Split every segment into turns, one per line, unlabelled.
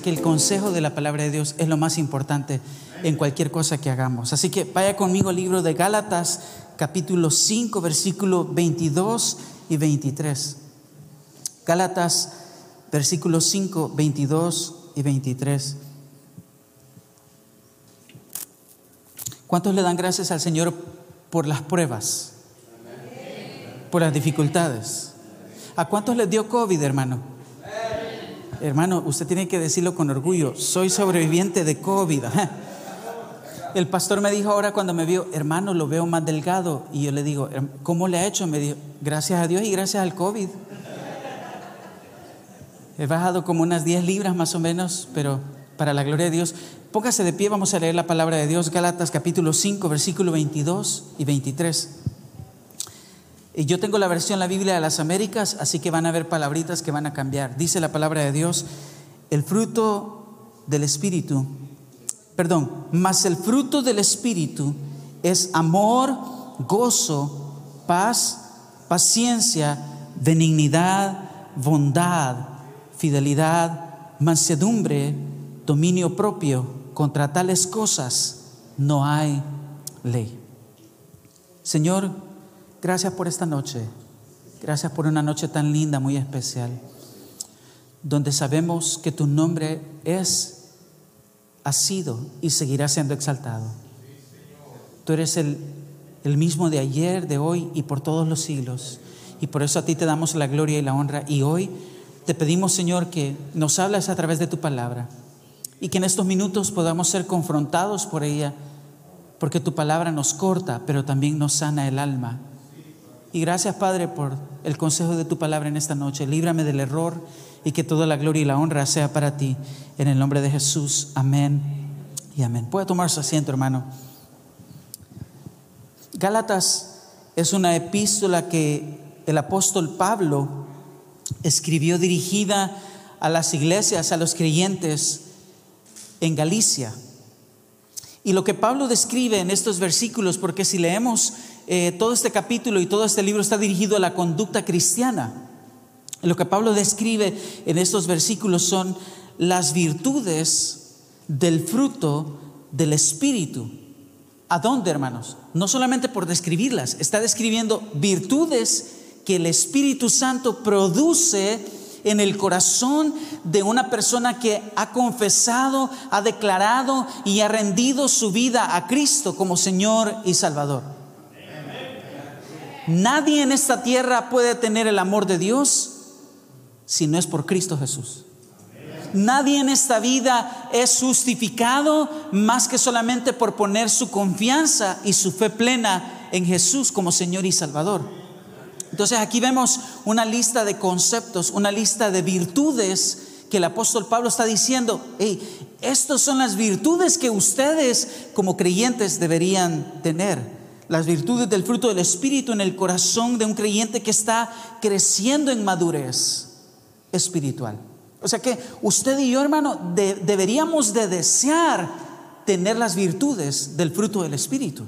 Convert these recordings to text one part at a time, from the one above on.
que el consejo de la palabra de Dios es lo más importante en cualquier cosa que hagamos. Así que vaya conmigo al libro de Gálatas, capítulo 5, versículo 22 y 23. Gálatas, versículo 5, 22 y 23. ¿Cuántos le dan gracias al Señor por las pruebas? Por las dificultades. ¿A cuántos les dio COVID, hermano? Hermano, usted tiene que decirlo con orgullo. Soy sobreviviente de COVID. El pastor me dijo ahora cuando me vio, hermano, lo veo más delgado. Y yo le digo, ¿cómo le ha hecho? Me dijo, gracias a Dios y gracias al COVID. He bajado como unas 10 libras más o menos, pero para la gloria de Dios. Póngase de pie, vamos a leer la palabra de Dios, Gálatas capítulo 5, versículo 22 y 23. Y yo tengo la versión la Biblia de las Américas, así que van a haber palabritas que van a cambiar. Dice la palabra de Dios, el fruto del Espíritu, perdón, más el fruto del Espíritu es amor, gozo, paz, paciencia, benignidad, bondad, fidelidad, mansedumbre, dominio propio. Contra tales cosas no hay ley. Señor, gracias por esta noche. Gracias por una noche tan linda, muy especial, donde sabemos que tu nombre es, ha sido y seguirá siendo exaltado. Tú eres el, el mismo de ayer, de hoy y por todos los siglos. Y por eso a ti te damos la gloria y la honra. Y hoy te pedimos, Señor, que nos hables a través de tu palabra y que en estos minutos podamos ser confrontados por ella, porque tu palabra nos corta, pero también nos sana el alma. Y gracias, Padre, por el consejo de tu palabra en esta noche. Líbrame del error y que toda la gloria y la honra sea para ti. En el nombre de Jesús. Amén y amén. Puede tomar su asiento, hermano. Gálatas es una epístola que el apóstol Pablo escribió dirigida a las iglesias, a los creyentes en Galicia. Y lo que Pablo describe en estos versículos, porque si leemos eh, todo este capítulo y todo este libro está dirigido a la conducta cristiana, lo que Pablo describe en estos versículos son las virtudes del fruto del Espíritu. ¿A dónde, hermanos? No solamente por describirlas, está describiendo virtudes que el Espíritu Santo produce en el corazón de una persona que ha confesado, ha declarado y ha rendido su vida a Cristo como Señor y Salvador. Nadie en esta tierra puede tener el amor de Dios si no es por Cristo Jesús. Nadie en esta vida es justificado más que solamente por poner su confianza y su fe plena en Jesús como Señor y Salvador. Entonces aquí vemos una lista de conceptos, una lista de virtudes que el apóstol Pablo está diciendo, hey, estas son las virtudes que ustedes como creyentes deberían tener. Las virtudes del fruto del Espíritu en el corazón de un creyente que está creciendo en madurez espiritual. O sea que usted y yo, hermano, deberíamos de desear tener las virtudes del fruto del Espíritu.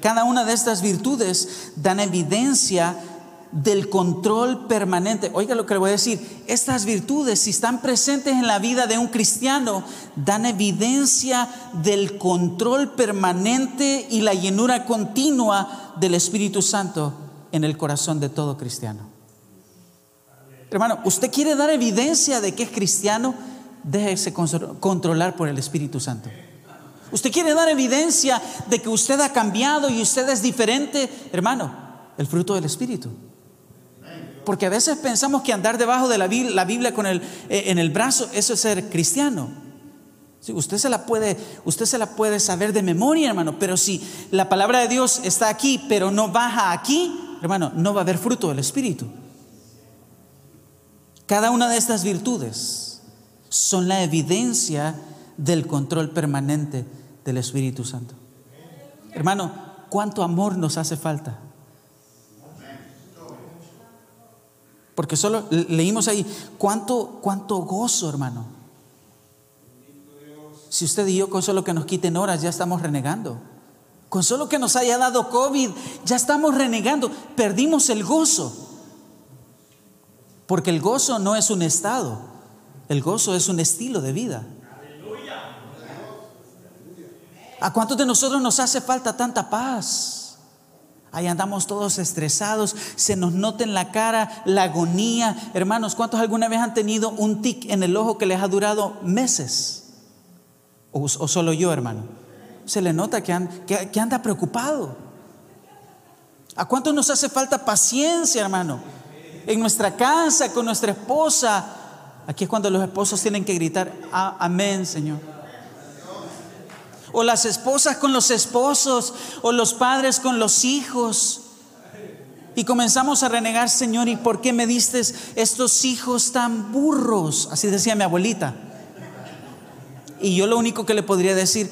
Cada una de estas virtudes dan evidencia del control permanente. Oiga lo que le voy a decir, estas virtudes, si están presentes en la vida de un cristiano, dan evidencia del control permanente y la llenura continua del Espíritu Santo en el corazón de todo cristiano. Hermano, ¿usted quiere dar evidencia de que es cristiano? Déjese controlar por el Espíritu Santo. Usted quiere dar evidencia de que usted ha cambiado y usted es diferente, hermano, el fruto del Espíritu. Porque a veces pensamos que andar debajo de la Biblia, con el, eh, en el brazo, eso es ser cristiano. usted, se la puede, usted se la puede saber de memoria, hermano, pero si la palabra de Dios está aquí, pero no baja aquí, hermano, no va a haber fruto del Espíritu. Cada una de estas virtudes son la evidencia del control permanente del Espíritu Santo. Hermano, ¿cuánto amor nos hace falta? Porque solo leímos ahí, ¿cuánto, cuánto gozo, hermano? Si usted y yo con solo que nos quiten horas ya estamos renegando. Con solo que nos haya dado COVID ya estamos renegando. Perdimos el gozo. Porque el gozo no es un estado. El gozo es un estilo de vida. ¿A cuántos de nosotros nos hace falta tanta paz? Ahí andamos todos estresados, se nos nota en la cara la agonía. Hermanos, ¿cuántos alguna vez han tenido un tic en el ojo que les ha durado meses? ¿O, solo yo, hermano? Se le nota que, que anda preocupado. ¿A cuántos nos hace falta paciencia, hermano? En nuestra casa, con nuestra esposa. Aquí es cuando los esposos tienen que gritar, amén, Señor o las esposas con los esposos, o los padres con los hijos. Y comenzamos a renegar, Señor, ¿y por qué me diste estos hijos tan burros? Así decía mi abuelita. Y yo lo único que le podría decir,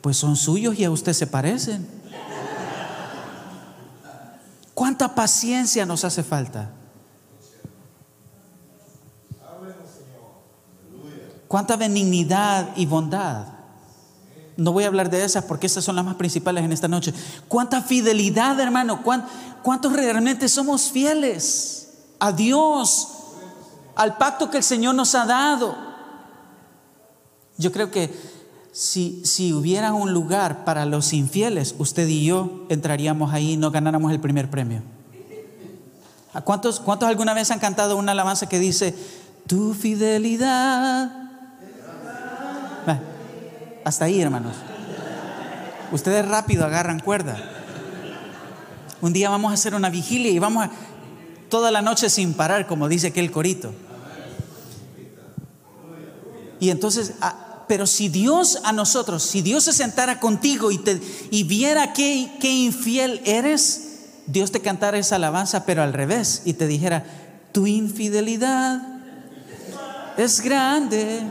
pues son suyos y a usted se parecen. ¿Cuánta paciencia nos hace falta? ¿Cuánta benignidad y bondad? No voy a hablar de esas porque esas son las más principales en esta noche. ¿Cuánta fidelidad, hermano? ¿Cuántos realmente somos fieles a Dios, al pacto que el Señor nos ha dado? Yo creo que si, si hubiera un lugar para los infieles, usted y yo entraríamos ahí y no ganáramos el primer premio. ¿A cuántos, cuántos alguna vez han cantado una alabanza que dice, tu fidelidad hasta ahí, hermanos. Ustedes rápido agarran cuerda. Un día vamos a hacer una vigilia y vamos a toda la noche sin parar, como dice aquel corito. Y entonces, ah, pero si Dios a nosotros, si Dios se sentara contigo y, te, y viera qué, qué infiel eres, Dios te cantara esa alabanza, pero al revés, y te dijera, tu infidelidad es grande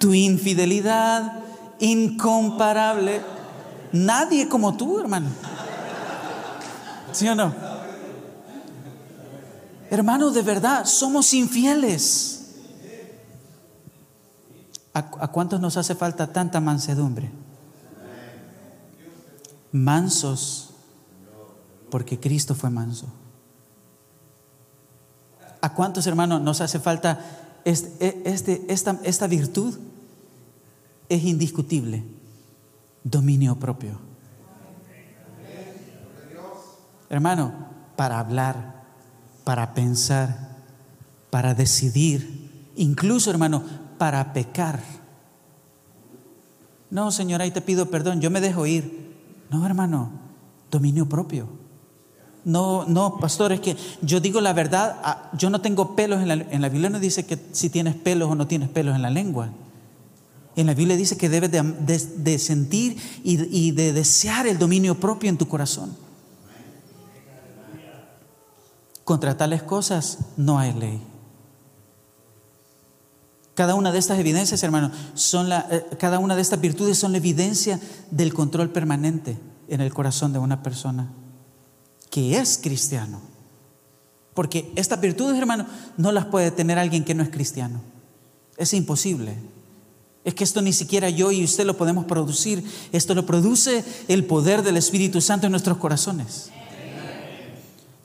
tu infidelidad incomparable. Nadie como tú, hermano. ¿Sí o no? Hermano, de verdad, somos infieles. ¿A, cuántos nos hace falta tanta mansedumbre? Mansos, porque Cristo fue manso. ¿A cuántos hermanos nos hace falta este, este, esta, esta virtud? es indiscutible, dominio propio. Hermano, para hablar, para pensar, para decidir, incluso hermano, para pecar. No, Señor, ahí te pido perdón, yo me dejo ir. No, hermano, dominio propio. No, no, pastor, es que yo digo la verdad, ah, yo no tengo pelos en la, en la Biblia, no dice que si tienes pelos o no tienes pelos en la lengua. En la Biblia dice que debes de, sentir y, de desear el dominio propio en tu corazón. Contra tales cosas no hay ley. Cada una de estas evidencias, hermano, son la, eh, cada una de estas virtudes son la evidencia del control permanente en el corazón de una persona que es cristiano. Porque estas virtudes, hermano, no las puede tener alguien que no es cristiano. Es imposible. Es que esto ni siquiera yo y usted lo podemos producir. Esto lo produce el poder del Espíritu Santo en nuestros corazones.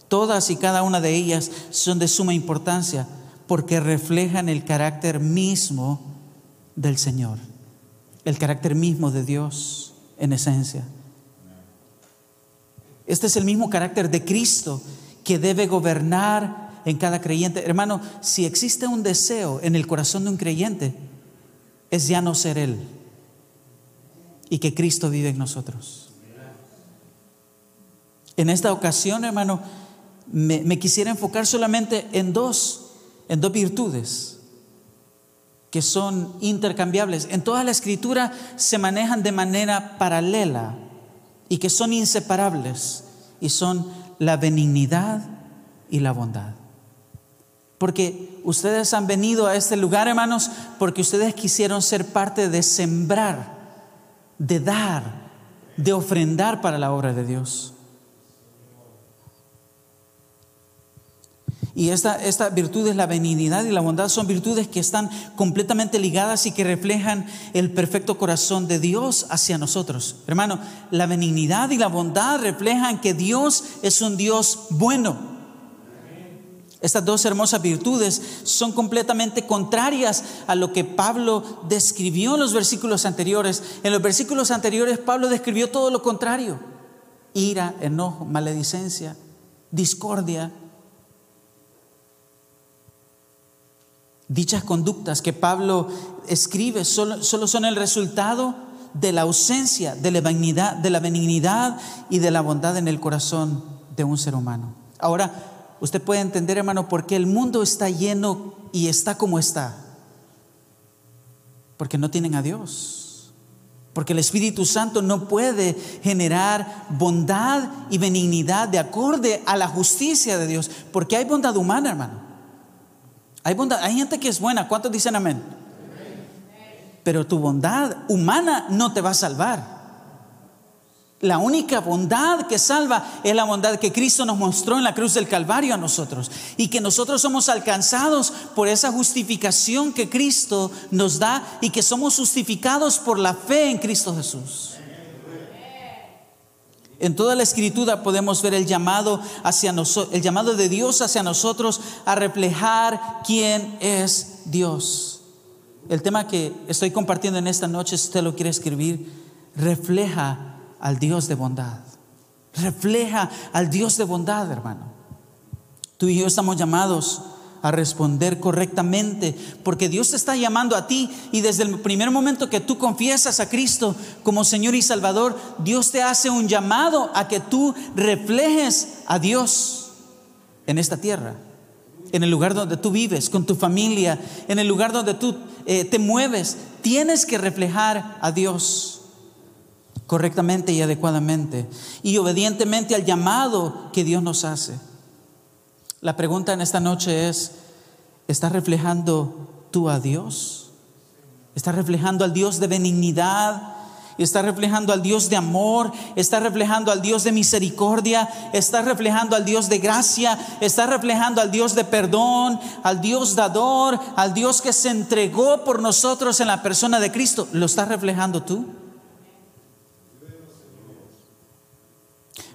Todas y cada una de ellas son de suma importancia porque reflejan el carácter mismo del Señor, el carácter mismo de Dios en esencia. Este es el mismo carácter de Cristo que debe gobernar en cada creyente. Hermano, si existe un deseo en el corazón de un creyente, es ya no ser Él y que Cristo vive en nosotros. En esta ocasión, hermano, me, quisiera enfocar solamente en dos, en dos virtudes que son intercambiables. En toda la escritura se manejan de manera paralela y que son inseparables y son la benignidad y la bondad. Porque ustedes han venido a este lugar, hermanos, porque ustedes quisieron ser parte de sembrar, de dar, de ofrendar para la obra de Dios. Y esta, esta virtud es la benignidad y la bondad, son virtudes que están completamente ligadas y que reflejan el perfecto corazón de Dios hacia nosotros. Hermano, la benignidad y la bondad reflejan que Dios es un Dios bueno Estas dos hermosas virtudes son completamente contrarias a lo que Pablo describió en los versículos anteriores. En los versículos anteriores Pablo describió todo lo contrario. Ira, enojo, maledicencia, discordia. Dichas conductas que Pablo escribe solo, son el resultado de la ausencia de la, benignidad, de la benignidad y de la bondad en el corazón de un ser humano. Ahora, Usted puede entender, hermano, por qué el mundo está lleno y está como está. Porque no tienen a Dios. Porque el Espíritu Santo no puede generar bondad y benignidad de acorde a la justicia de Dios. Porque hay bondad humana, hermano. Hay bondad, hay gente que es buena. ¿Cuántos dicen amén? Pero tu bondad humana no te va a salvar. La única bondad que salva es la bondad que Cristo nos mostró en la cruz del Calvario a nosotros. Y que nosotros somos alcanzados por esa justificación que Cristo nos da y que somos justificados por la fe en Cristo Jesús. En toda la escritura podemos ver el llamado hacia el llamado de Dios hacia nosotros a reflejar quién es Dios. El tema que estoy compartiendo en esta noche, si usted lo quiere escribir, refleja al Dios de bondad. Refleja al Dios de bondad, hermano. Tú y yo estamos llamados a responder correctamente, porque Dios te está llamando a ti y desde el primer momento que tú confiesas a Cristo como Señor y Salvador, Dios te hace un llamado a que tú reflejes a Dios en esta tierra, en el lugar donde tú vives, con tu familia, en el lugar donde tú eh, te mueves. Tienes que reflejar a Dios correctamente y adecuadamente y obedientemente al llamado que Dios nos hace. La pregunta en esta noche es, ¿estás reflejando tú a Dios? ¿Estás reflejando al Dios de benignidad? ¿Estás reflejando al Dios de amor? ¿Estás reflejando al Dios de misericordia? ¿Estás reflejando al Dios de gracia? ¿Estás reflejando al Dios de perdón? ¿Al Dios dador? ¿Al Dios que se entregó por nosotros en la persona de Cristo? ¿Lo estás reflejando tú?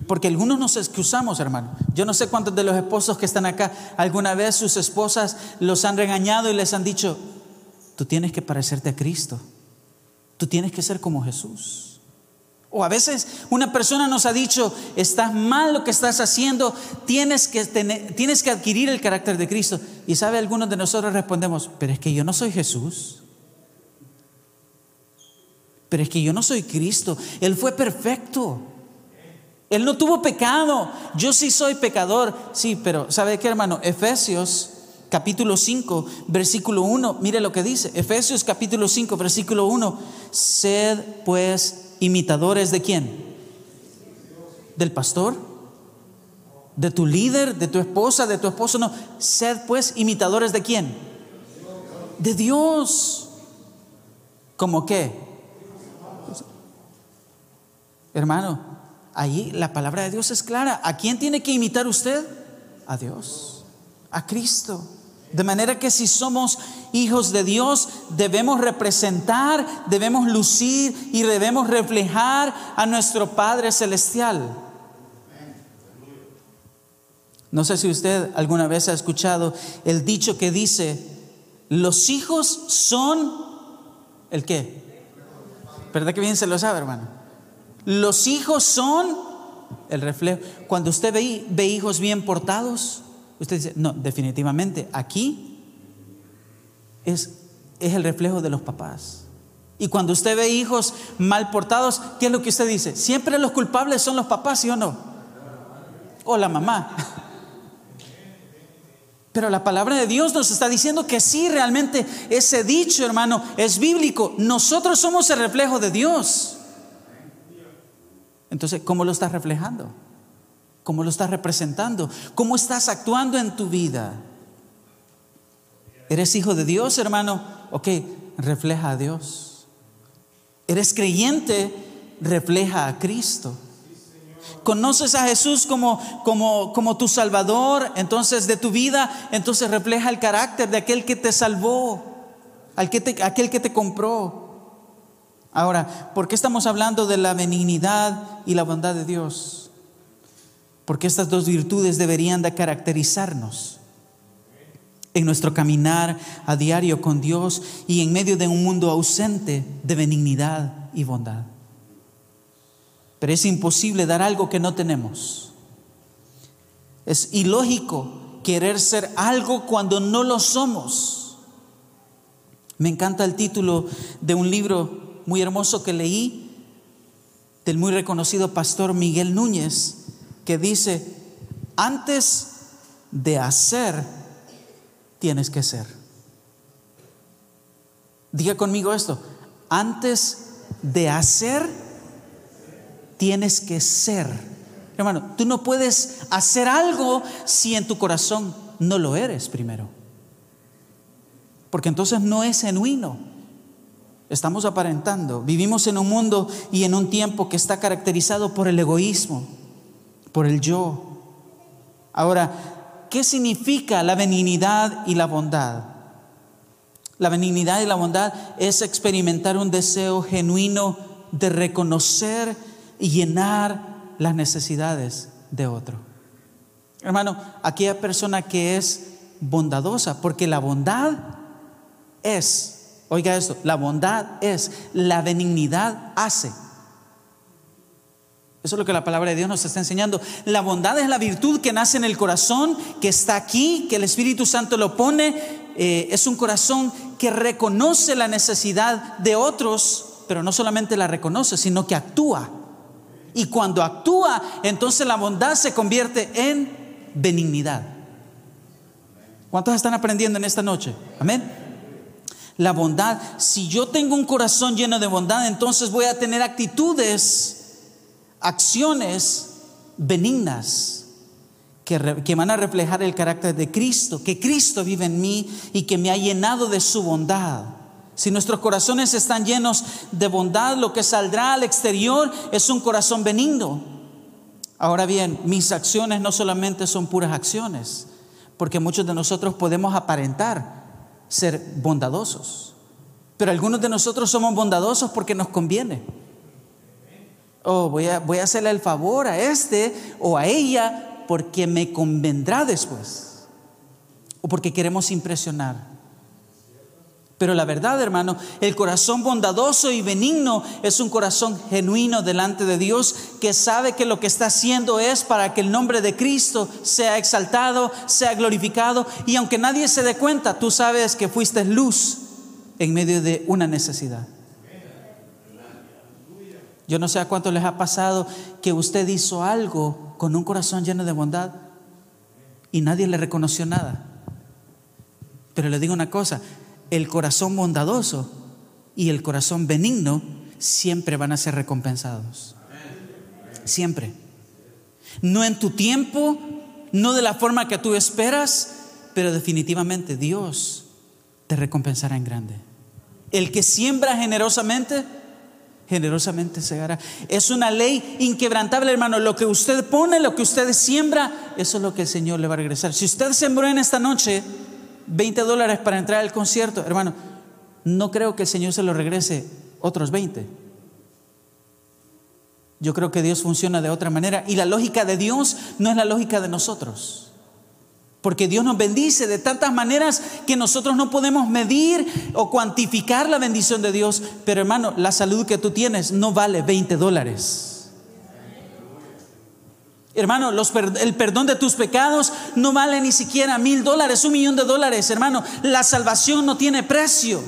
Porque algunos nos excusamos, hermano. Yo no sé cuántos de los esposos que están acá, alguna vez sus esposas los han regañado y les han dicho, tú tienes que parecerte a Cristo. Tú tienes que ser como Jesús. O a veces una persona nos ha dicho, estás mal lo que estás haciendo, tienes que, tener, tienes que adquirir el carácter de Cristo. Y sabe, algunos de nosotros respondemos, pero es que yo no soy Jesús. Pero es que yo no soy Cristo. Él fue perfecto. Él no tuvo pecado. Yo sí soy pecador. Sí, pero ¿sabe qué, hermano? Efesios capítulo 5, versículo 1, mire lo que dice. Efesios capítulo 5, versículo 1. Sed pues imitadores de quién? Del pastor, de tu líder, de tu esposa, de tu esposo. No, sed pues imitadores de quién? De Dios. ¿Cómo qué? Hermano, Ahí la palabra de Dios es clara. ¿A quién tiene que imitar usted? A Dios, a Cristo. De manera que si somos hijos de Dios, debemos representar, debemos lucir y debemos reflejar a nuestro Padre Celestial. No sé si usted alguna vez ha escuchado el dicho que dice, los hijos son el qué. ¿Verdad que bien se lo sabe, hermano? Los hijos son el reflejo. Cuando usted ve, ve hijos bien portados, usted dice, no, definitivamente, aquí es, es el reflejo de los papás. Y cuando usted ve hijos mal portados, ¿qué es lo que usted dice? Siempre los culpables son los papás, ¿sí o no? O la mamá. Pero la palabra de Dios nos está diciendo que sí, realmente ese dicho, hermano, es bíblico. Nosotros somos el reflejo de Dios. Entonces, ¿cómo lo estás reflejando? ¿Cómo lo estás representando? ¿Cómo estás actuando en tu vida? ¿Eres hijo de Dios, hermano? Ok, refleja a Dios. ¿Eres creyente? Refleja a Cristo. ¿Conoces a Jesús como, como, como tu Salvador? Entonces, de tu vida, entonces refleja el carácter de aquel que te salvó, aquel que te compró. Ahora, ¿por qué estamos hablando de la benignidad y la bondad de Dios? Porque estas dos virtudes deberían de caracterizarnos. en nuestro caminar a diario con Dios y en medio de un mundo ausente de benignidad y bondad. Pero es imposible dar algo que no tenemos. Es ilógico querer ser algo cuando no lo somos. Me encanta el título de un libro muy hermoso que leí del muy reconocido pastor Miguel Núñez, que dice, antes de hacer, tienes que ser. Diga conmigo esto, antes de hacer, tienes que ser. Hermano, tú no puedes hacer algo si en tu corazón no lo eres primero. Porque entonces no es genuino. Estamos aparentando. Vivimos en un mundo y en un tiempo que está caracterizado por el egoísmo, por el yo. Ahora, ¿qué significa la benignidad y la bondad? La benignidad y la bondad es experimentar un deseo genuino de reconocer y llenar las necesidades de otro. Hermano, aquella persona que es bondadosa, porque la bondad es, oiga esto, la bondad es, la benignidad hace. Eso es lo que la palabra de Dios nos está enseñando. La bondad es la virtud que nace en el corazón, que está aquí, que el Espíritu Santo lo pone. Eh, es un corazón que reconoce la necesidad de otros, pero no solamente la reconoce, sino que actúa. Y cuando actúa, entonces la bondad se convierte en benignidad. ¿Cuántos están aprendiendo en esta noche? Amén. La bondad, si yo tengo un corazón lleno de bondad, entonces voy a tener actitudes, acciones benignas que, que, van a reflejar el carácter de Cristo, que Cristo vive en mí y que me ha llenado de su bondad. Si nuestros corazones están llenos de bondad, lo que saldrá al exterior es un corazón benigno. Ahora bien, mis acciones no solamente son puras acciones, porque muchos de nosotros podemos aparentar ser bondadosos, pero algunos de nosotros somos bondadosos porque nos conviene. Oh, voy a, voy a hacerle el favor a este o a ella porque me convendrá después, o porque queremos impresionar. Pero la verdad, hermano, el corazón bondadoso y benigno es un corazón genuino delante de Dios que sabe que lo que está haciendo es para que el nombre de Cristo sea exaltado, sea glorificado. Y aunque nadie se dé cuenta, tú sabes que fuiste luz en medio de una necesidad. Yo no sé a cuánto les ha pasado que usted hizo algo con un corazón lleno de bondad y nadie le reconoció nada. Pero le digo una cosa, el corazón bondadoso y el corazón benigno siempre van a ser recompensados. Siempre. No en tu tiempo, no de la forma que tú esperas, pero definitivamente Dios te recompensará en grande. El que siembra generosamente, generosamente segará. Es una ley inquebrantable, hermano. Lo que usted pone, lo que usted siembra, eso es lo que el Señor le va a regresar. Si usted sembró en esta noche, 20 dólares para entrar al concierto, hermano, no creo que el Señor se lo regrese otros 20. Yo creo que Dios funciona de otra manera y la lógica de Dios no es la lógica de nosotros. Porque Dios nos bendice de tantas maneras que nosotros no podemos medir o cuantificar la bendición de Dios. Pero hermano, la salud que tú tienes no vale 20 dólares. Hermano, el perdón de tus pecados no vale ni siquiera mil dólares, un millón de dólares, hermano. La salvación no tiene precio.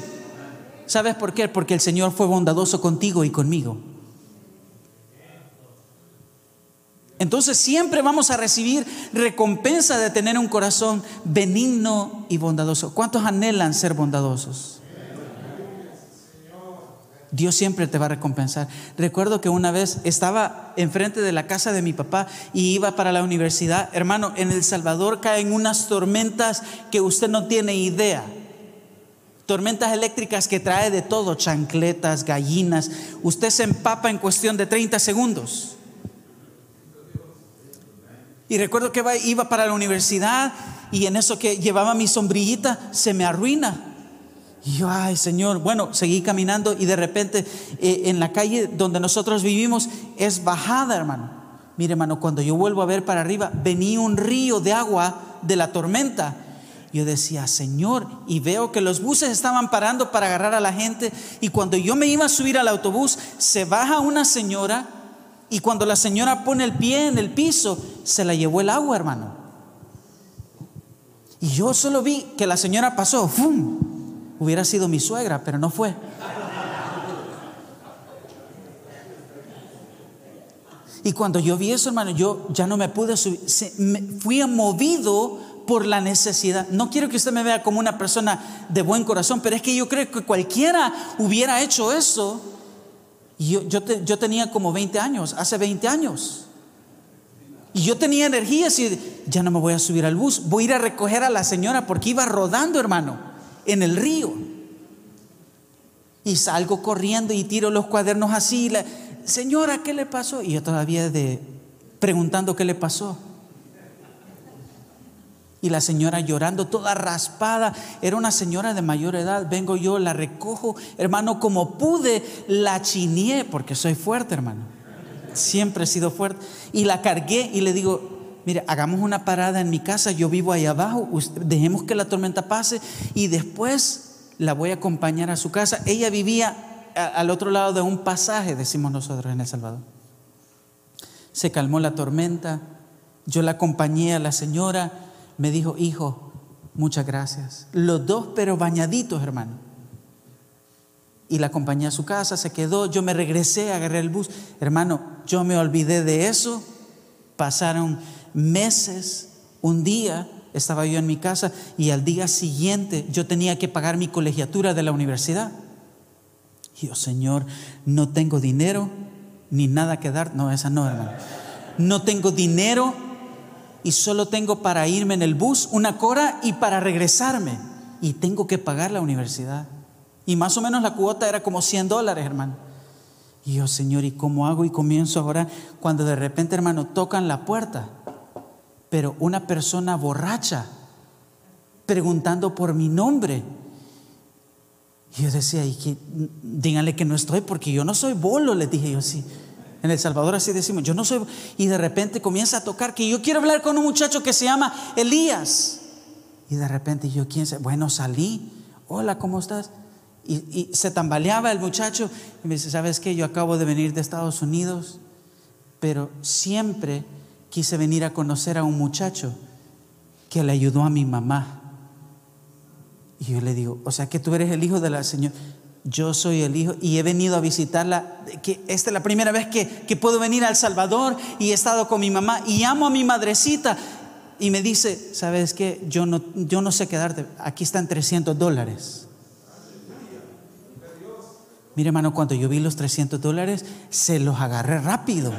¿Sabes por qué? Porque el Señor fue bondadoso contigo y conmigo. Entonces siempre vamos a recibir recompensa de tener un corazón benigno y bondadoso. ¿Cuántos anhelan ser bondadosos? Dios siempre te va a recompensar. Recuerdo que una vez estaba enfrente de la casa de mi papá y iba para la universidad. Hermano, en El Salvador caen unas tormentas que usted no tiene idea. Tormentas eléctricas que trae de todo, chancletas, gallinas. Usted se empapa en cuestión de 30 segundos. Y recuerdo que iba para la universidad y en eso que llevaba mi sombrillita se me arruina. Y yo, ay Señor, bueno, seguí caminando y de repente eh, en la calle donde nosotros vivimos es bajada, hermano. Mire, hermano, cuando yo vuelvo a ver para arriba, venía un río de agua de la tormenta. yo decía, Señor, y veo que los buses estaban parando para agarrar a la gente. Y cuando yo me iba a subir al autobús, se baja una señora y cuando la señora pone el pie en el piso, se la llevó el agua, hermano. Y yo solo vi que la señora pasó, ¡fum! Hubiera sido mi suegra, pero no fue. Y cuando yo vi eso, hermano, yo ya no me pude subir. fui movido por la necesidad. No quiero que usted me vea como una persona de buen corazón, pero es que yo creo que cualquiera hubiera hecho eso. Yo, tenía como 20 años, hace 20 años. Y yo tenía energía y ya no me voy a subir al bus, voy a ir a recoger a la señora porque iba rodando, hermano, en el río. Y salgo corriendo y tiro los cuadernos así. La, señora, ¿qué le pasó? Y yo todavía de preguntando qué le pasó. Y la señora llorando, toda raspada. Era una señora de mayor edad. Vengo yo, la recojo. Hermano, como pude, la chineé, porque soy fuerte, hermano. Siempre he sido fuerte. Y la cargué y le digo, mire, hagamos una parada en mi casa. Yo vivo ahí abajo. Dejemos que la tormenta pase y después la voy a acompañar a su casa. Ella vivía al otro lado de un pasaje, decimos nosotros en El Salvador. Se calmó la tormenta. Yo la acompañé a la señora me dijo, hijo, muchas gracias. Los dos, pero bañaditos, hermano. Y la acompañé a su casa, se quedó, yo me regresé, agarré el bus. Hermano, yo me olvidé de eso. Pasaron meses, un día estaba yo en mi casa y al día siguiente yo tenía que pagar mi colegiatura de la universidad. Y yo, Señor, no tengo dinero ni nada que dar. No, esa no, hermano. No tengo dinero y solo tengo para irme en el bus una cora y para regresarme. Y tengo que pagar la universidad. Y más o menos la cuota era como 100 dólares, hermano. Y yo, Señor, ¿y cómo hago? Y comienzo ahora cuando de repente, hermano, tocan la puerta. Pero una persona borracha preguntando por mi nombre. Y yo decía, y que, díganle que no estoy porque yo no soy bolo, le dije yo así. En El Salvador así decimos, yo no soy... Y de repente comienza a tocar que yo quiero hablar con un muchacho que se llama Elías. Y de repente yo, ¿quién se? Bueno, salí. Hola, ¿cómo estás? Y, se tambaleaba el muchacho y me dice, ¿sabes qué? Yo acabo de venir de Estados Unidos, pero siempre quise venir a conocer a un muchacho que le ayudó a mi mamá. Y yo le digo, o sea que tú eres el hijo de la señora yo soy el hijo y he venido a visitarla, que esta es la primera vez que, puedo venir a Salvador y he estado con mi mamá y amo a mi madrecita. Y me dice, ¿sabes qué? Yo no, yo no sé quedarte, aquí están 300 dólares. Mire hermano, cuando yo vi los 300 dólares, se los agarré rápido.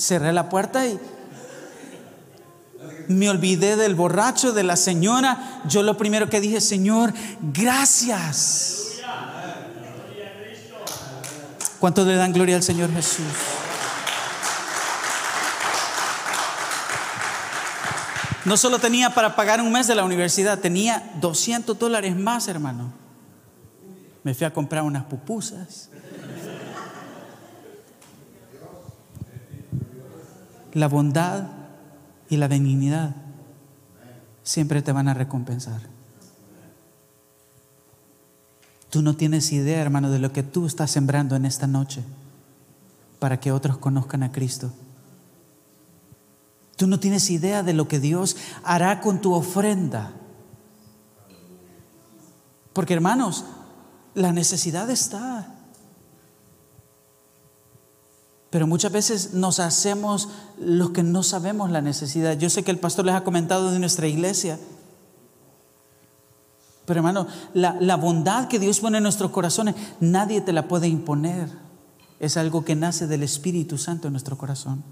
Cerré la puerta y me olvidé del borracho, de la señora. Yo lo primero que dije, Señor, gracias. ¿Cuántos le dan gloria al Señor Jesús? No solo tenía para pagar un mes de la universidad, tenía 200 dólares más, hermano. Me fui a comprar unas pupusas. La bondad y la benignidad siempre te van a recompensar. Tú no tienes idea, hermano, de lo que tú estás sembrando en esta noche para que otros conozcan a Cristo. Tú no tienes idea de lo que Dios hará con tu ofrenda. Porque hermanos, la necesidad está. Pero muchas veces nos hacemos los que no sabemos la necesidad. Yo sé que el pastor les ha comentado de nuestra iglesia. Pero hermano, la, la, bondad que Dios pone en nuestros corazones, nadie te la puede imponer. Es algo que nace del Espíritu Santo en nuestro corazón.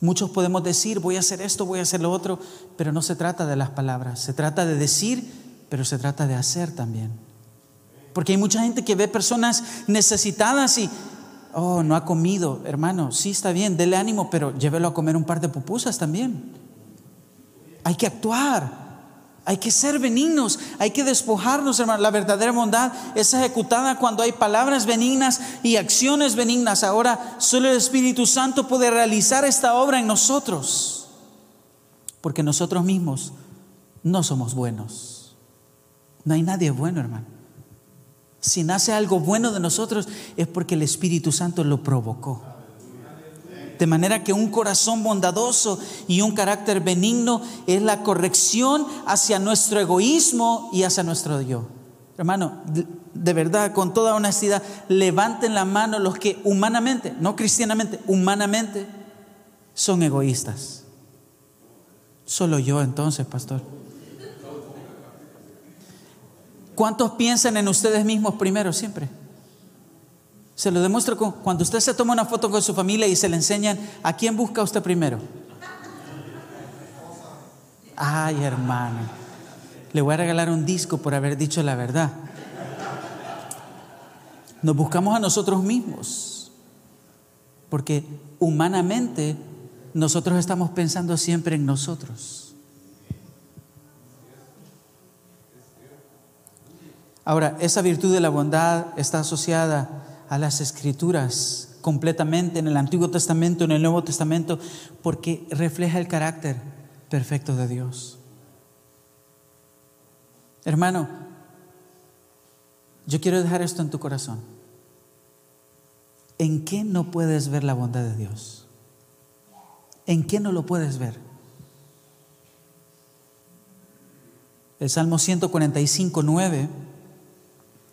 Muchos podemos decir, voy a hacer esto, voy a hacer lo otro, pero no se trata de las palabras, se trata de decir, pero se trata de hacer también. Porque hay mucha gente que ve personas necesitadas y, oh, no ha comido, hermano, sí está bien, dele ánimo, pero llévelo a comer un par de pupusas también. Hay que actuar. Hay que ser benignos, hay que despojarnos, hermano. La verdadera bondad es ejecutada cuando hay palabras benignas y acciones benignas. Ahora solo el Espíritu Santo puede realizar esta obra en nosotros, porque nosotros mismos no somos buenos. No hay nadie bueno, hermano. Si nace algo bueno de nosotros es porque el Espíritu Santo lo provocó. De manera que un corazón bondadoso y un carácter benigno es la corrección hacia nuestro egoísmo y hacia nuestro yo. Hermano, de, verdad, con toda honestidad, levanten la mano los que humanamente, no cristianamente, humanamente, son egoístas. Solo yo entonces, pastor. ¿Cuántos piensan en ustedes mismos primero siempre? Se lo demuestro cuando usted se toma una foto con su familia y se le enseñan, ¿a quién busca usted primero? Ay, hermano, le voy a regalar un disco por haber dicho la verdad. Nos buscamos a nosotros mismos, porque humanamente nosotros estamos pensando siempre en nosotros. Ahora, esa virtud de la bondad está asociada a las escrituras completamente en el Antiguo Testamento, en el Nuevo Testamento, porque refleja el carácter perfecto de Dios. Hermano, yo quiero dejar esto en tu corazón. ¿En qué no puedes ver la bondad de Dios? ¿En qué no lo puedes ver? El Salmo 145, 9,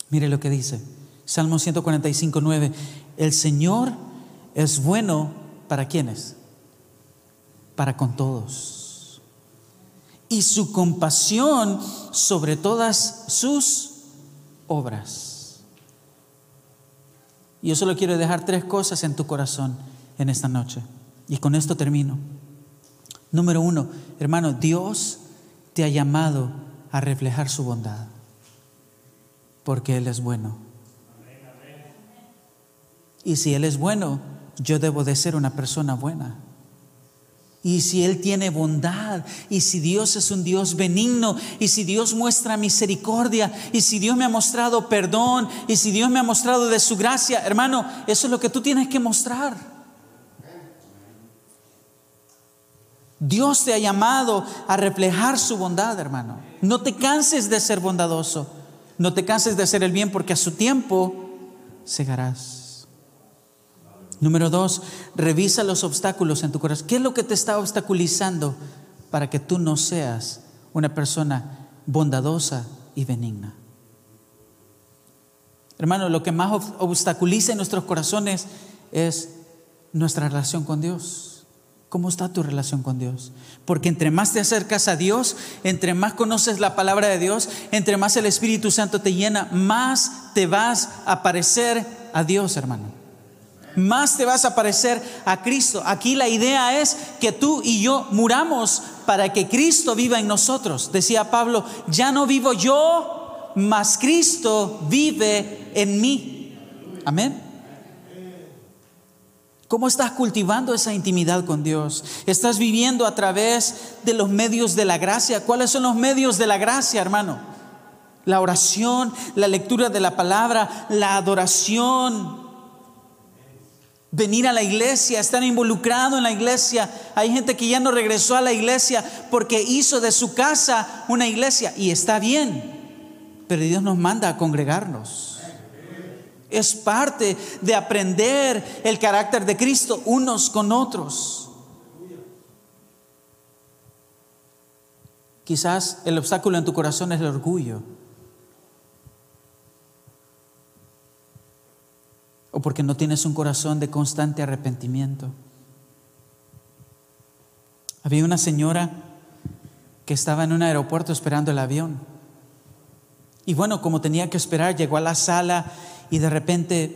mire lo que dice. Salmo 145, 9. El Señor es bueno para quienes? Para con todos. Y su compasión sobre todas sus obras. Y yo solo quiero dejar tres cosas en tu corazón en esta noche. Y con esto termino. Número uno, hermano, Dios te ha llamado a reflejar su bondad, porque Él es bueno. Y si Él es bueno, yo debo de ser una persona buena. Y si Él tiene bondad, y si Dios es un Dios benigno, y si Dios muestra misericordia, y si Dios me ha mostrado perdón, y si Dios me ha mostrado de su gracia, hermano, eso es lo que tú tienes que mostrar. Dios te ha llamado a reflejar su bondad, hermano. No te canses de ser bondadoso, no te canses de hacer el bien, porque a su tiempo segarás. Número dos, revisa los obstáculos en tu corazón. ¿Qué es lo que te está obstaculizando para que tú no seas una persona bondadosa y benigna? Hermano, lo que más obstaculiza en nuestros corazones es nuestra relación con Dios. ¿Cómo está tu relación con Dios? Porque entre más te acercas a Dios, entre más conoces la palabra de Dios, entre más el Espíritu Santo te llena, más te vas a parecer a Dios, hermano más te vas a parecer a Cristo. Aquí la idea es que tú y yo muramos para que Cristo viva en nosotros. Decía Pablo, ya no vivo yo, mas Cristo vive en mí. Amén. ¿Cómo estás cultivando esa intimidad con Dios? ¿Estás viviendo a través de los medios de la gracia? ¿Cuáles son los medios de la gracia, hermano? La oración, la lectura de la palabra, la adoración, venir a la iglesia, estar involucrado en la iglesia. Hay gente que ya no regresó a la iglesia porque hizo de su casa una iglesia y está bien, pero Dios nos manda a congregarnos. Es parte de aprender el carácter de Cristo unos con otros. Quizás el obstáculo en tu corazón es el orgullo. o porque no tienes un corazón de constante arrepentimiento. Había una señora que estaba en un aeropuerto esperando el avión. Y bueno, como tenía que esperar, llegó a la sala y de repente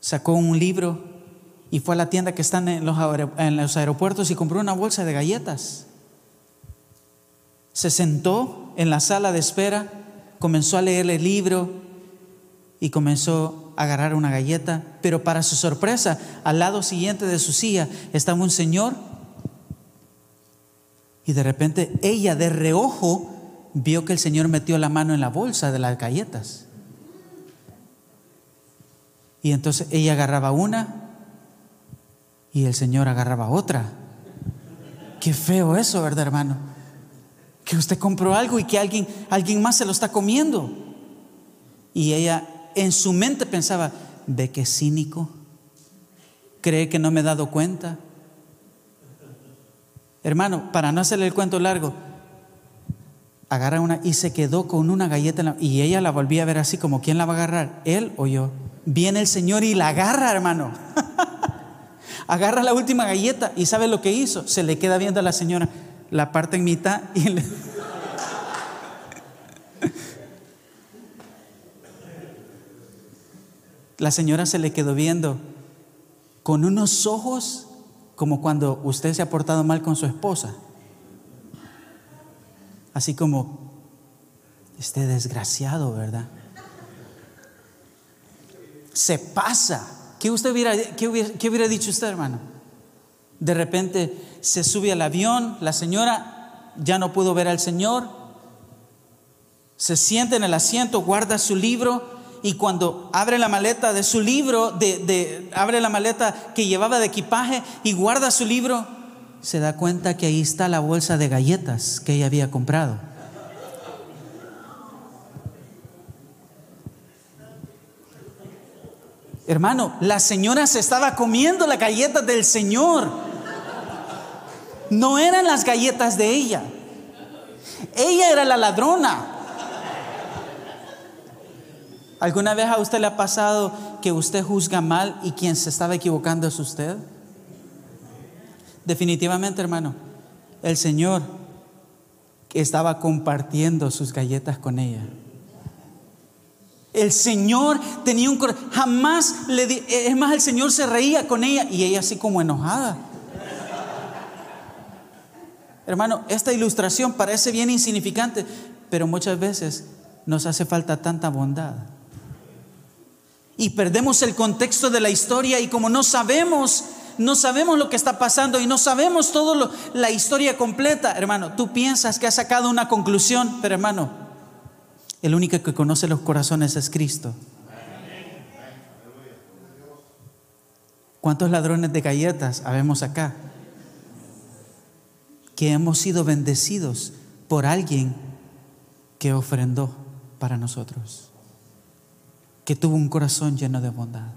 sacó un libro y fue a la tienda que están en los, aeropuertos y compró una bolsa de galletas. Se sentó en la sala de espera, comenzó a leer el libro y comenzó agarrar una galleta, pero para su sorpresa, al lado siguiente de su silla estaba un señor Y de repente ella de reojo vio que el Señor metió la mano en la bolsa de las galletas. Y entonces ella agarraba una y el Señor agarraba otra. Qué feo eso, ¿verdad, hermano? Que usted compró algo y que alguien, alguien más se lo está comiendo. Y ella en su mente pensaba, ve qué cínico, cree que no me he dado cuenta. Hermano, para no hacerle el cuento largo, agarra una y se quedó con una galleta y ella la volvía a ver así como, ¿quién la va a agarrar? ¿Él o yo? Viene el Señor y la agarra, hermano. agarra la última galleta y ¿sabe lo que hizo? Se le queda viendo a la señora, la parte en mitad y le... La señora se le quedó viendo con unos ojos como cuando usted se ha portado mal con su esposa. Así como, este desgraciado, ¿verdad? Se pasa. ¿Qué, usted hubiera, qué, hubiera, dicho usted, hermano? De repente se sube al avión, la señora ya no pudo ver al Señor, se siente en el asiento, guarda su libro y cuando abre la maleta de su libro, de, abre la maleta que llevaba de equipaje y guarda su libro, se da cuenta que ahí está la bolsa de galletas que ella había comprado. Hermano, la señora se estaba comiendo las galletas del Señor. No eran las galletas de ella. Ella era la ladrona. ¿Alguna vez a usted le ha pasado que usted juzga mal y quien se estaba equivocando es usted? Definitivamente, hermano, el Señor estaba compartiendo sus galletas con ella. El Señor tenía un corazón, jamás le di, es más, el Señor se reía con ella y ella así como enojada. Hermano, esta ilustración parece bien insignificante, pero muchas veces nos hace falta tanta bondad. Y perdemos el contexto de la historia y como no sabemos, no sabemos lo que está pasando y no sabemos toda la historia completa, hermano, tú piensas que has sacado una conclusión, pero hermano, el único que conoce los corazones es Cristo. ¿Cuántos ladrones de galletas habemos acá? Que hemos sido bendecidos por alguien que ofrendó para nosotros, que tuvo un corazón lleno de bondad.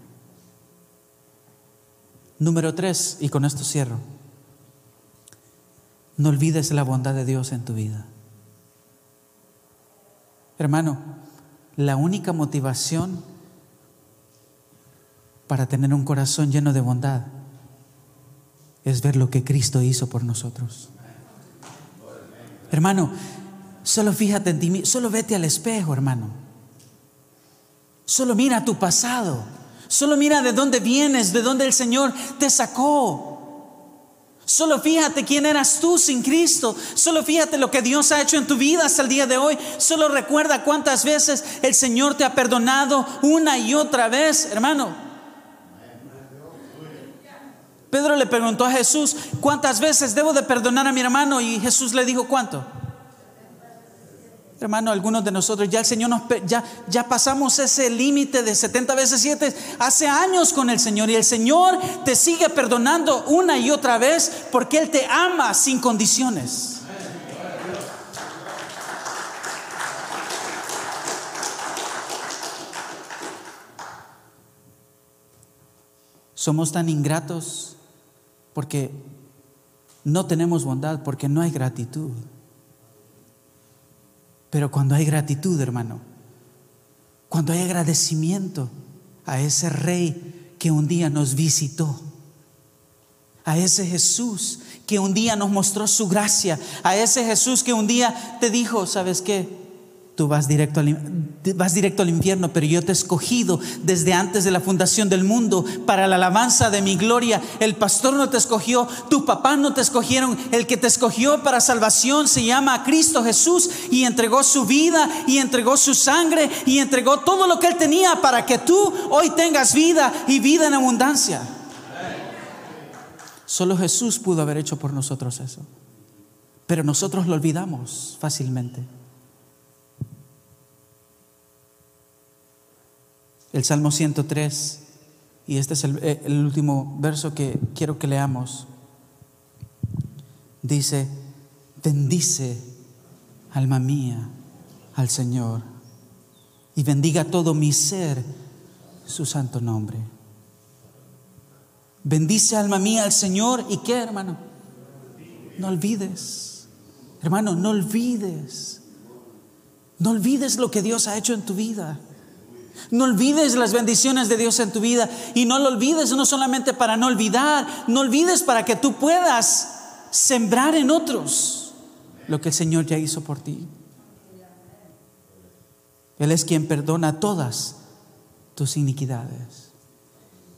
Número tres, y con esto cierro, no olvides la bondad de Dios en tu vida. Hermano, la única motivación para tener un corazón lleno de bondad es ver lo que Cristo hizo por nosotros. Hermano, solo fíjate en ti, solo vete al espejo, hermano. Solo mira tu pasado. Solo mira de dónde vienes, de dónde el Señor te sacó. Solo fíjate quién eras tú sin Cristo. Solo fíjate lo que Dios ha hecho en tu vida hasta el día de hoy. Solo recuerda cuántas veces el Señor te ha perdonado una y otra vez, hermano. Pedro le preguntó a Jesús, ¿cuántas veces debo de perdonar a mi hermano? Y Jesús le dijo, ¿cuánto? Hermano, algunos de nosotros ya el Señor nos ya ya pasamos ese límite de 70 veces 7 hace años con el Señor y el Señor te sigue perdonando una y otra vez porque él te ama sin condiciones. Somos tan ingratos porque no tenemos bondad, porque no hay gratitud. Pero cuando hay gratitud, hermano, cuando hay agradecimiento a ese rey que un día nos visitó, a ese Jesús que un día nos mostró su gracia, a ese Jesús que un día te dijo, ¿sabes qué? Tú vas directo, al, vas directo al infierno, pero yo te he escogido desde antes de la fundación del mundo para la alabanza de mi gloria. El pastor no te escogió, tu papá no te escogieron. El que te escogió para salvación se llama Cristo Jesús y entregó su vida y entregó su sangre y entregó todo lo que él tenía para que tú hoy tengas vida y vida en abundancia. Solo Jesús pudo haber hecho por nosotros eso. pero nosotros lo olvidamos fácilmente. El Salmo 103, y este es el, eh, el último verso que quiero que leamos, dice, bendice, alma mía, al Señor, y bendiga todo mi ser su santo nombre. Bendice alma mía al Señor y qué, hermano? No olvides, hermano, no olvides. No olvides lo que Dios ha hecho en tu vida. No olvides las bendiciones de Dios en tu vida y no lo olvides no solamente para no olvidar, no olvides para que tú puedas sembrar en otros lo que el Señor ya hizo por ti. Él es quien perdona todas tus iniquidades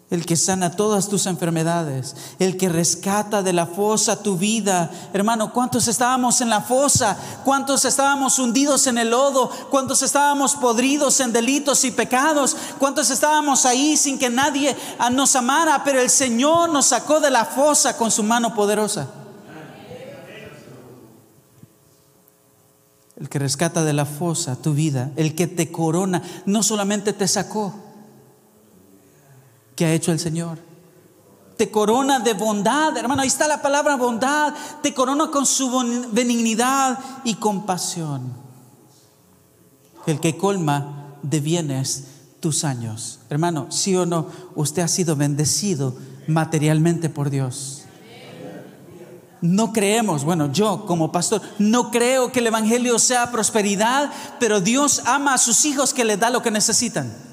el que sana todas tus enfermedades, el que rescata de la fosa tu vida. Hermano, ¿cuántos estábamos en la fosa? ¿Cuántos estábamos hundidos en el lodo? ¿Cuántos estábamos podridos en delitos y pecados? ¿Cuántos estábamos ahí sin que nadie nos amara? Pero el Señor nos sacó de la fosa con su mano poderosa. El que rescata de la fosa tu vida, el que te corona, no solamente te sacó, que ha hecho el Señor. Te corona de bondad, hermano, ahí está la palabra bondad. Te corona con su benignidad y compasión. El que colma de bienes tus años. Hermano, sí o no, usted ha sido bendecido materialmente por Dios. No creemos, bueno, yo como pastor, no creo que el Evangelio sea prosperidad, pero Dios ama a sus hijos que les da lo que necesitan.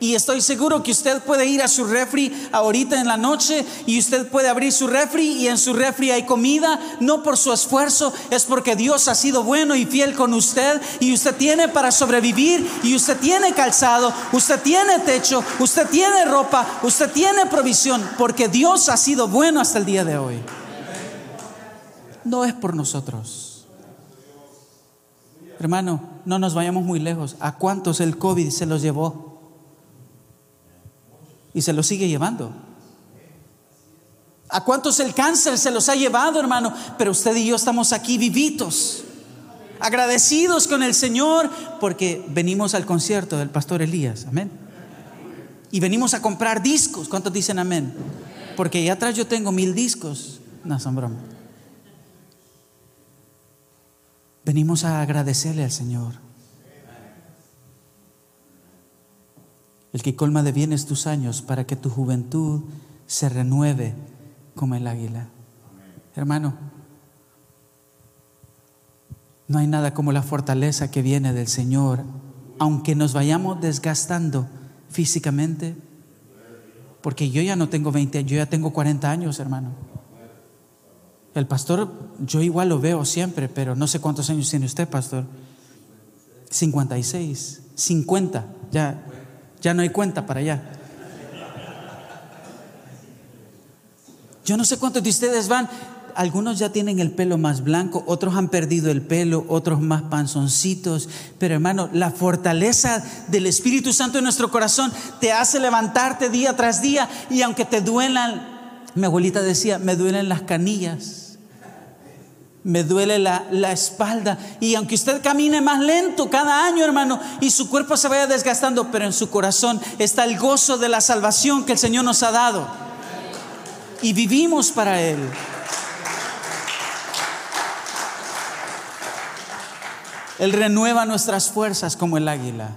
Y estoy seguro que usted puede ir a su refri ahorita en la noche y usted puede abrir su refri y en su refri hay comida, no por su esfuerzo, es porque Dios ha sido bueno y fiel con usted y usted tiene para sobrevivir y usted tiene calzado, usted tiene techo, usted tiene ropa, usted tiene provisión, porque Dios ha sido bueno hasta el día de hoy. No es por nosotros. Hermano, no nos vayamos muy lejos. ¿A cuántos el COVID se los llevó? Y se lo sigue llevando. ¿A cuántos el cáncer se los ha llevado, hermano? Pero usted y yo estamos aquí vivitos, agradecidos con el Señor, porque venimos al concierto del pastor Elías, amén. Y venimos a comprar discos, ¿cuántos dicen amén? Porque allá atrás yo tengo mil discos, no son broma. Venimos a agradecerle al Señor. El que colma de bienes tus años para que tu juventud se renueve como el águila. Hermano, no hay nada como la fortaleza que viene del Señor, aunque nos vayamos desgastando físicamente, porque yo ya no tengo 20, yo ya tengo 40 años, hermano. El pastor, yo igual lo veo siempre, pero no sé cuántos años tiene usted, pastor. 56, 50, ya ya no hay cuenta para allá. Yo no sé cuántos de ustedes van. Algunos ya tienen el pelo más blanco, otros han perdido el pelo, otros más panzoncitos. Pero hermano, la fortaleza del Espíritu Santo en nuestro corazón te hace levantarte día tras día. Y aunque te duelan, mi abuelita decía, me duelen las canillas me duele la, espalda. Y aunque usted camine más lento cada año, hermano, y su cuerpo se vaya desgastando, pero en su corazón está el gozo de la salvación que el Señor nos ha dado. Y vivimos para Él. Él renueva nuestras fuerzas como el águila.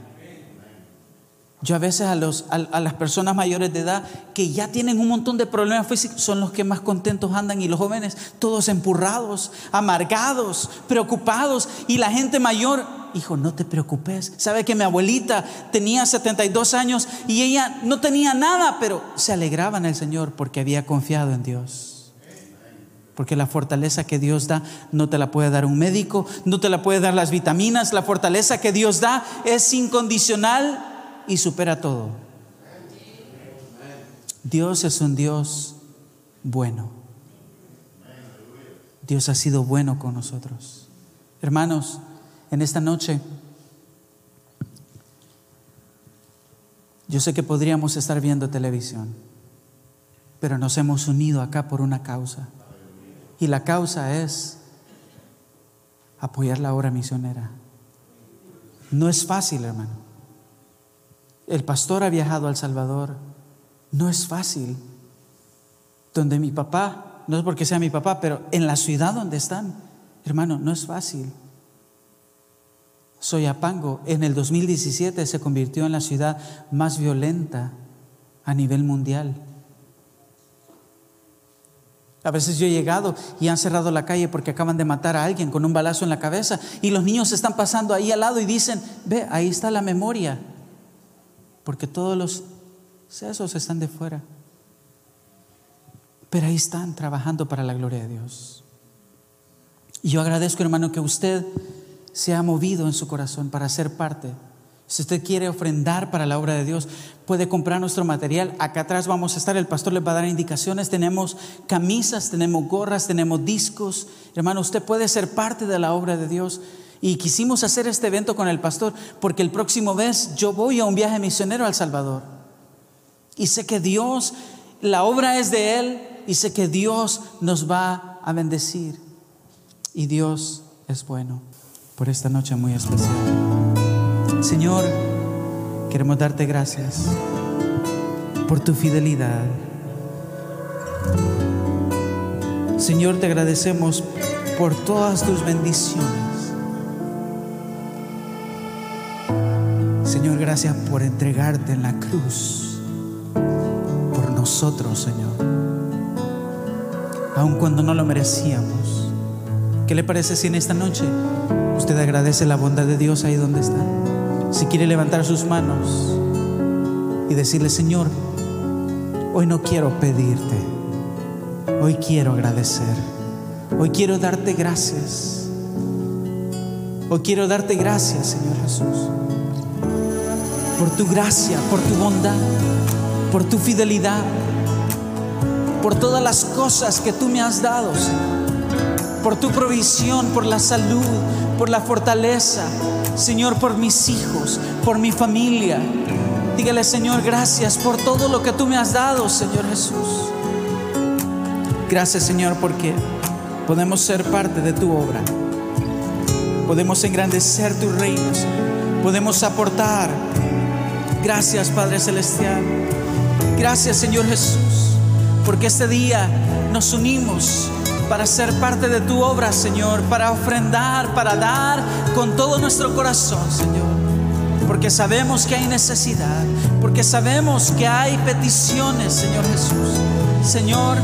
Yo a veces a, los, a, las personas mayores de edad que ya tienen un montón de problemas físicos son los que más contentos andan y los jóvenes todos empurrados, amargados, preocupados y la gente mayor, hijo, no te preocupes. Sabe que mi abuelita tenía 72 años y ella no tenía nada, pero se alegraba en el Señor porque había confiado en Dios. Porque la fortaleza que Dios da no te la puede dar un médico, no te la puede dar las vitaminas, la fortaleza que Dios da es incondicional y supera todo. Dios es un Dios bueno. Dios ha sido bueno con nosotros. Hermanos, en esta noche, yo sé que podríamos estar viendo televisión, pero nos hemos unido acá por una causa. Y la causa es apoyar la obra misionera. No es fácil, hermano. El pastor ha viajado al Salvador. No es fácil. Donde mi papá, no es porque sea mi papá, pero en la ciudad donde están, hermano, no es fácil. Soyapango en el 2017 se convirtió en la ciudad más violenta a nivel mundial. A veces yo he llegado y han cerrado la calle porque acaban de matar a alguien con un balazo en la cabeza y los niños están pasando ahí al lado y dicen, ve, ahí está la memoria, porque todos los sesos están de fuera. Pero ahí están trabajando para la gloria de Dios. Y yo agradezco, hermano, que usted se ha movido en su corazón para ser parte si usted quiere ofrendar para la obra de Dios, puede comprar nuestro material. Acá atrás vamos a estar, el pastor les va a dar indicaciones. Tenemos camisas, tenemos gorras, tenemos discos. Hermano, usted puede ser parte de la obra de Dios. Y quisimos hacer este evento con el pastor porque el próximo mes yo voy a un viaje misionero al Salvador. Y sé que Dios, la obra es de Él y sé que Dios nos va a bendecir. Y Dios es bueno por esta noche muy especial. Señor, queremos darte gracias por tu fidelidad. Señor, te agradecemos por todas tus bendiciones. Señor, gracias por entregarte en la cruz por nosotros, Señor. Aun cuando no lo merecíamos. ¿Qué le parece si en esta noche usted agradece la bondad de Dios ahí donde está? Si quiere levantar sus manos y decirle, Señor, hoy no quiero pedirte, hoy quiero agradecer, hoy quiero darte gracias, hoy quiero darte gracias, Señor Jesús, por tu gracia, por tu bondad, por tu fidelidad, por todas las cosas que tú me has dado, por tu provisión, por la salud, por la fortaleza, Señor, por mis hijos, por mi familia. Dígale, Señor, gracias por todo lo que tú me has dado, Señor Jesús. Gracias, Señor, porque podemos ser parte de tu obra. Podemos engrandecer tu reino, podemos aportar. Gracias, Padre Celestial. Gracias, Señor Jesús, porque este día nos unimos para ser parte de tu obra, Señor, para ofrendar, para dar con todo nuestro corazón, Señor. Porque sabemos que hay necesidad, porque sabemos que hay peticiones, Señor Jesús. Señor,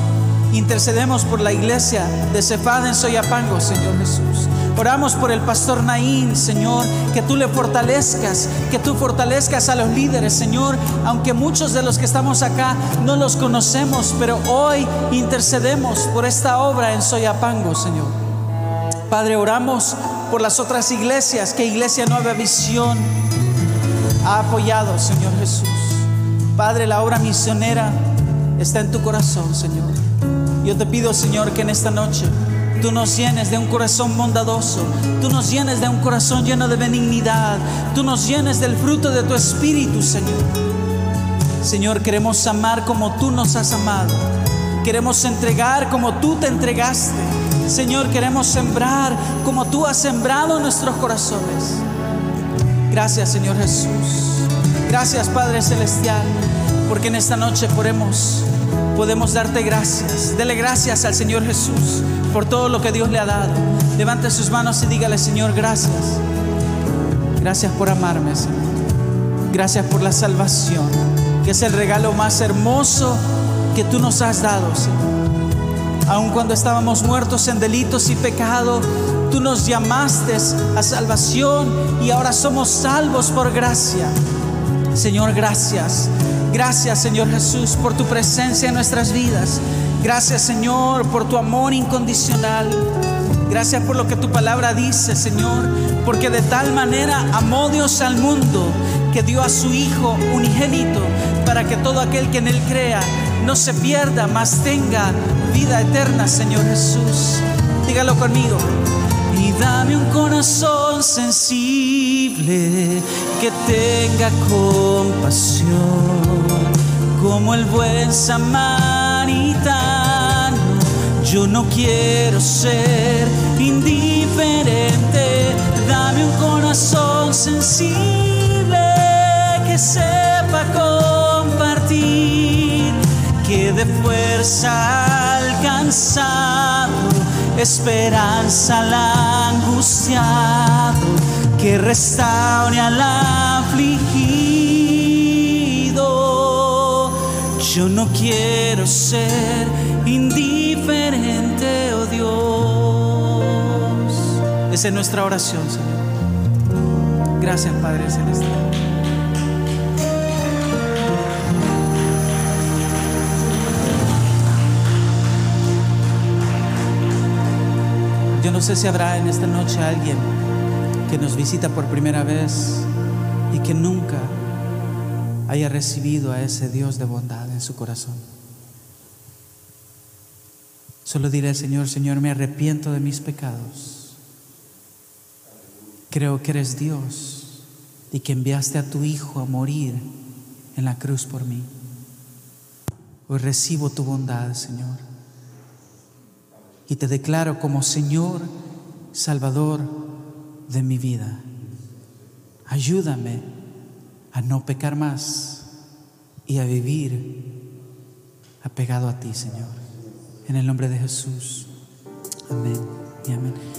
intercedemos por la iglesia de Cefad en Soyapango, Señor Jesús. Oramos por el pastor Naín, Señor, que tú le fortalezcas, que tú fortalezcas a los líderes, Señor, aunque muchos de los que estamos acá no los conocemos, pero hoy intercedemos por esta obra en Soyapango, Señor. Padre, oramos por las otras iglesias que Iglesia Nueva Visión ha apoyado, Señor Jesús. Padre, la obra misionera está en tu corazón, Señor. Yo te pido, Señor, que en esta noche tú nos llenes de un corazón bondadoso, tú nos llenes de un corazón lleno de benignidad, tú nos llenes del fruto de tu espíritu, Señor. Señor, queremos amar como tú nos has amado, queremos entregar como tú te entregaste. Señor, queremos sembrar como tú has sembrado nuestros corazones. Gracias, Señor Jesús. Gracias, Padre Celestial, porque en esta noche podemos podemos darte gracias. Dele gracias al Señor Jesús por todo lo que Dios le ha dado. Levante sus manos y dígale, Señor, gracias. Gracias por amarme, Señor. Gracias por la salvación, que es el regalo más hermoso que tú nos has dado, Señor. Aun cuando estábamos muertos en delitos y pecado, tú nos llamaste a salvación y ahora somos salvos por gracia. Señor, gracias. Gracias Señor Jesús por tu presencia en nuestras vidas. Gracias Señor por tu amor incondicional. Gracias por lo que tu palabra dice Señor. Porque de tal manera amó Dios al mundo que dio a su Hijo unigénito para que todo aquel que en Él crea no se pierda, mas tenga vida eterna Señor Jesús. Dígalo conmigo. Y dame un corazón sensible que tenga compasión, como el buen samaritano. Yo no quiero ser indiferente corazón sensible que sepa compartir, que de fuerza al cansado, esperanza al angustiado, que restaure al afligido. Yo no quiero ser indiferente, oh Dios. Esa es nuestra oración, Señor. Gracias, Padre Celestial. Yo no sé si habrá en esta noche alguien que nos visita por primera vez y que nunca haya recibido a ese Dios de bondad en su corazón. Solo diré Señor, Señor, me arrepiento de mis pecados. Creo que eres Dios y que enviaste a tu Hijo a morir en la cruz por mí. Hoy recibo tu bondad, Señor y te declaro como Señor, Salvador de mi vida. Ayúdame a no pecar más y a vivir apegado a ti, Señor. En el nombre de Jesús. Amén y amén.